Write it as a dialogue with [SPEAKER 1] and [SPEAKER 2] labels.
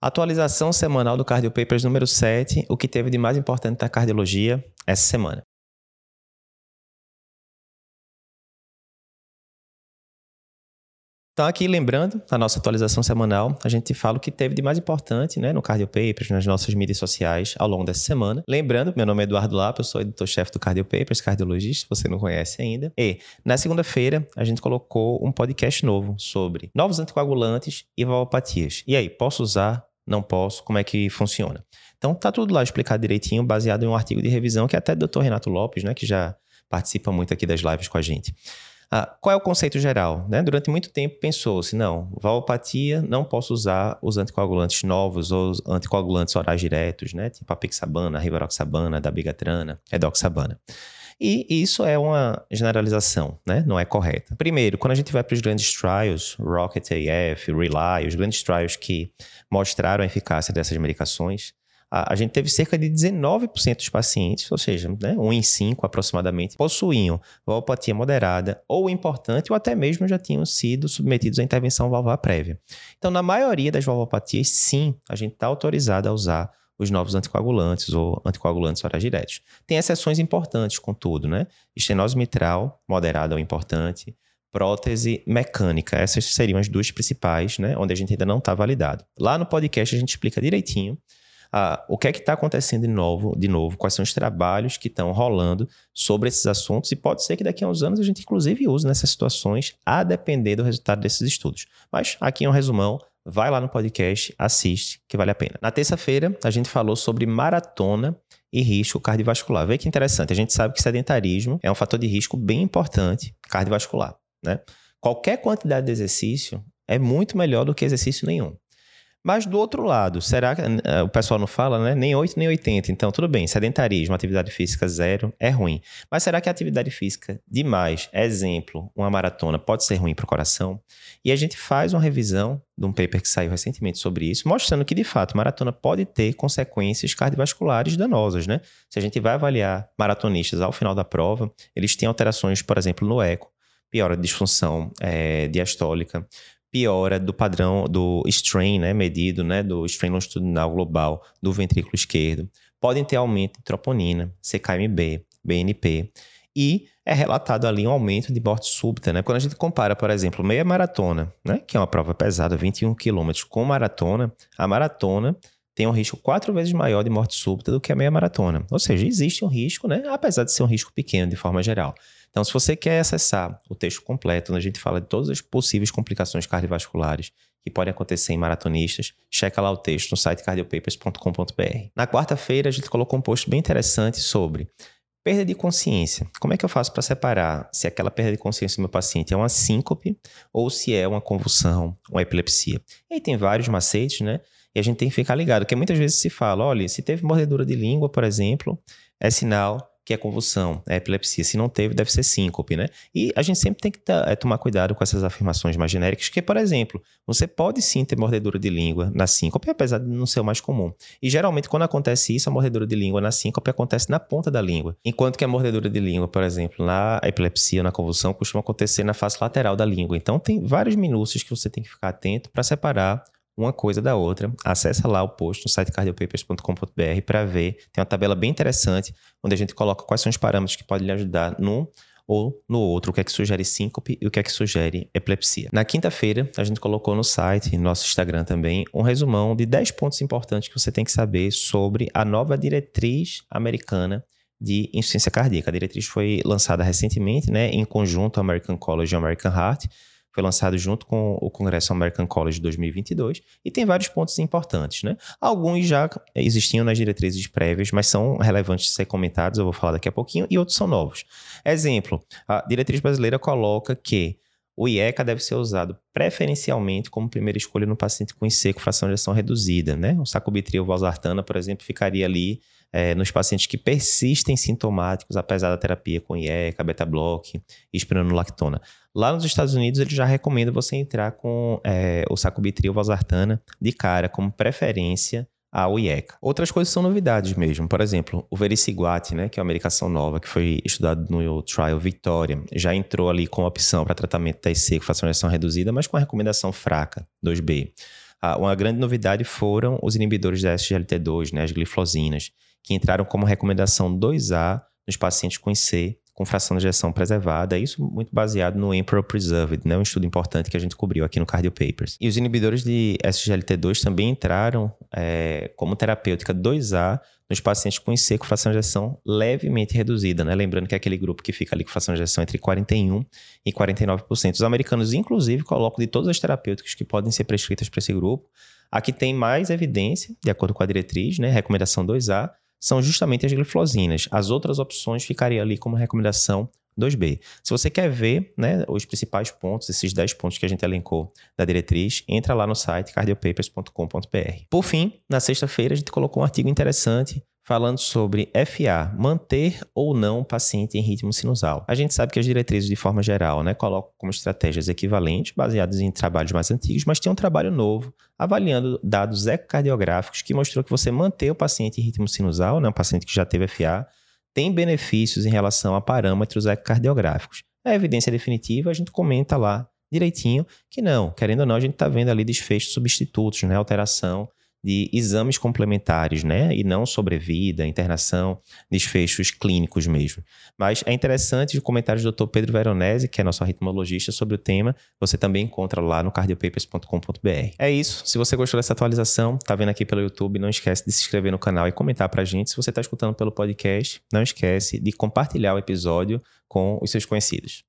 [SPEAKER 1] Atualização semanal do Cardio Papers número 7, o que teve de mais importante da cardiologia essa semana. Então, aqui lembrando, na nossa atualização semanal, a gente fala o que teve de mais importante né, no Cardio Papers, nas nossas mídias sociais ao longo dessa semana. Lembrando, meu nome é Eduardo Lapa, eu sou editor-chefe do Cardio Papers, cardiologista, se você não conhece ainda. E na segunda-feira, a gente colocou um podcast novo sobre novos anticoagulantes e valvopatias. E aí, posso usar? Não posso? Como é que funciona? Então, tá tudo lá explicado direitinho, baseado em um artigo de revisão que é até do Dr. Renato Lopes, né, que já participa muito aqui das lives com a gente. Ah, qual é o conceito geral? Né? Durante muito tempo pensou-se, não, valvopatia, não posso usar os anticoagulantes novos ou os anticoagulantes orais diretos, né? tipo a pixabana, a rivaroxabana, dabigatrana, edoxabana. E isso é uma generalização, né? Não é correta. Primeiro, quando a gente vai para os grandes trials, Rocket AF, Rely, os grandes trials que mostraram a eficácia dessas medicações, a, a gente teve cerca de 19% dos pacientes, ou seja, né, 1 em 5 aproximadamente, possuíam valvopatia moderada ou importante, ou até mesmo já tinham sido submetidos à intervenção valvar prévia. Então, na maioria das valvopatias, sim, a gente está autorizado a usar os novos anticoagulantes ou anticoagulantes orais diretos. Tem exceções importantes, contudo, né? Estenose mitral, moderada ou importante, prótese mecânica. Essas seriam as duas principais, né? Onde a gente ainda não está validado. Lá no podcast a gente explica direitinho ah, o que é que está acontecendo de novo, de novo, quais são os trabalhos que estão rolando sobre esses assuntos, e pode ser que daqui a uns anos a gente, inclusive, use nessas situações, a depender do resultado desses estudos. Mas aqui é um resumão, vai lá no podcast, assiste, que vale a pena. Na terça-feira, a gente falou sobre maratona e risco cardiovascular. Vê que interessante, a gente sabe que sedentarismo é um fator de risco bem importante cardiovascular, né? Qualquer quantidade de exercício é muito melhor do que exercício nenhum. Mas do outro lado, será que uh, o pessoal não fala, né? Nem 8 nem 80. Então, tudo bem, sedentarismo, atividade física zero é ruim. Mas será que a atividade física demais, exemplo, uma maratona, pode ser ruim para o coração? E a gente faz uma revisão de um paper que saiu recentemente sobre isso, mostrando que, de fato, maratona pode ter consequências cardiovasculares danosas, né? Se a gente vai avaliar maratonistas ao final da prova, eles têm alterações, por exemplo, no eco, piora de disfunção é, diastólica, piora do padrão do strain, né, medido, né, do strain longitudinal global do ventrículo esquerdo. Podem ter aumento de troponina, CKMB, BNP e é relatado ali um aumento de morte súbita, né? Quando a gente compara, por exemplo, meia maratona, né, que é uma prova pesada, 21 quilômetros, com maratona, a maratona tem um risco quatro vezes maior de morte súbita do que a meia maratona. Ou seja, existe um risco, né? Apesar de ser um risco pequeno de forma geral. Então, se você quer acessar o texto completo, onde a gente fala de todas as possíveis complicações cardiovasculares que podem acontecer em maratonistas, checa lá o texto no site cardiopapers.com.br. Na quarta-feira, a gente colocou um post bem interessante sobre perda de consciência. Como é que eu faço para separar se aquela perda de consciência do meu paciente é uma síncope ou se é uma convulsão, uma epilepsia? E aí tem vários macetes, né? E a gente tem que ficar ligado, porque muitas vezes se fala, olha, se teve mordedura de língua, por exemplo, é sinal que é convulsão, é epilepsia. Se não teve, deve ser síncope, né? E a gente sempre tem que é, tomar cuidado com essas afirmações mais genéricas, que, por exemplo, você pode sim ter mordedura de língua na síncope, apesar de não ser o mais comum. E geralmente, quando acontece isso, a mordedura de língua na síncope acontece na ponta da língua. Enquanto que a mordedura de língua, por exemplo, na epilepsia, na convulsão, costuma acontecer na face lateral da língua. Então, tem vários minúcios que você tem que ficar atento para separar uma coisa da outra. Acesse lá o post no site cardiopapers.com.br para ver. Tem uma tabela bem interessante onde a gente coloca quais são os parâmetros que podem lhe ajudar num ou no outro, o que é que sugere síncope e o que é que sugere epilepsia. Na quinta-feira, a gente colocou no site, no nosso Instagram também, um resumão de 10 pontos importantes que você tem que saber sobre a nova diretriz americana de insuficiência cardíaca. A diretriz foi lançada recentemente, né, em conjunto American College e American Heart, foi lançado junto com o Congresso American College 2022 e tem vários pontos importantes, né? Alguns já existiam nas diretrizes prévias, mas são relevantes de ser comentados, eu vou falar daqui a pouquinho, e outros são novos. Exemplo, a diretriz brasileira coloca que o IECA deve ser usado preferencialmente como primeira escolha no paciente com IC com fração de ação reduzida, né? O sacubitril valsartana, por exemplo, ficaria ali é, nos pacientes que persistem sintomáticos apesar da terapia com IECA, beta-block e espironolactona. Lá nos Estados Unidos, ele já recomenda você entrar com é, o sacubitril valsartana de cara como preferência ao IECA. Outras coisas são novidades mesmo. Por exemplo, o vericiguat, né, que é uma medicação nova que foi estudado no trial Victoria, já entrou ali com opção para tratamento da IC com fração de ação reduzida, mas com a recomendação fraca, 2B. uma grande novidade foram os inibidores da SGLT2, né, as glifosinas, que entraram como recomendação 2A nos pacientes com IC com fração de ejeção preservada, isso muito baseado no Emperor Preserved, né? um estudo importante que a gente cobriu aqui no Cardio Papers. E os inibidores de SGLT2 também entraram é, como terapêutica 2A nos pacientes com IC com fração de ejeção levemente reduzida, né? Lembrando que é aquele grupo que fica ali com fração de ejeção entre 41% e 49%. Os americanos, inclusive, colocam de todas as terapêuticas que podem ser prescritas para esse grupo, a que tem mais evidência, de acordo com a diretriz, né? Recomendação 2A, são justamente as glifosinas. As outras opções ficariam ali como recomendação 2B. Se você quer ver né, os principais pontos, esses 10 pontos que a gente elencou da diretriz, entra lá no site cardiopapers.com.br. Por fim, na sexta-feira a gente colocou um artigo interessante falando sobre FA, manter ou não o paciente em ritmo sinusal. A gente sabe que as diretrizes, de forma geral, né, colocam como estratégias equivalentes, baseadas em trabalhos mais antigos, mas tem um trabalho novo, avaliando dados ecocardiográficos, que mostrou que você manter o paciente em ritmo sinusal, né, um paciente que já teve FA, tem benefícios em relação a parâmetros ecocardiográficos. A evidência definitiva, a gente comenta lá direitinho que não, querendo ou não, a gente está vendo ali desfechos substitutos, né, alteração de exames complementares, né? E não sobrevida, internação, desfechos clínicos mesmo. Mas é interessante os comentários do Dr. Pedro Veronese, que é nosso arritmologista, sobre o tema. Você também encontra lá no cardiopapers.com.br. É isso. Se você gostou dessa atualização, tá vendo aqui pelo YouTube, não esquece de se inscrever no canal e comentar pra gente. Se você está escutando pelo podcast, não esquece de compartilhar o episódio com os seus conhecidos.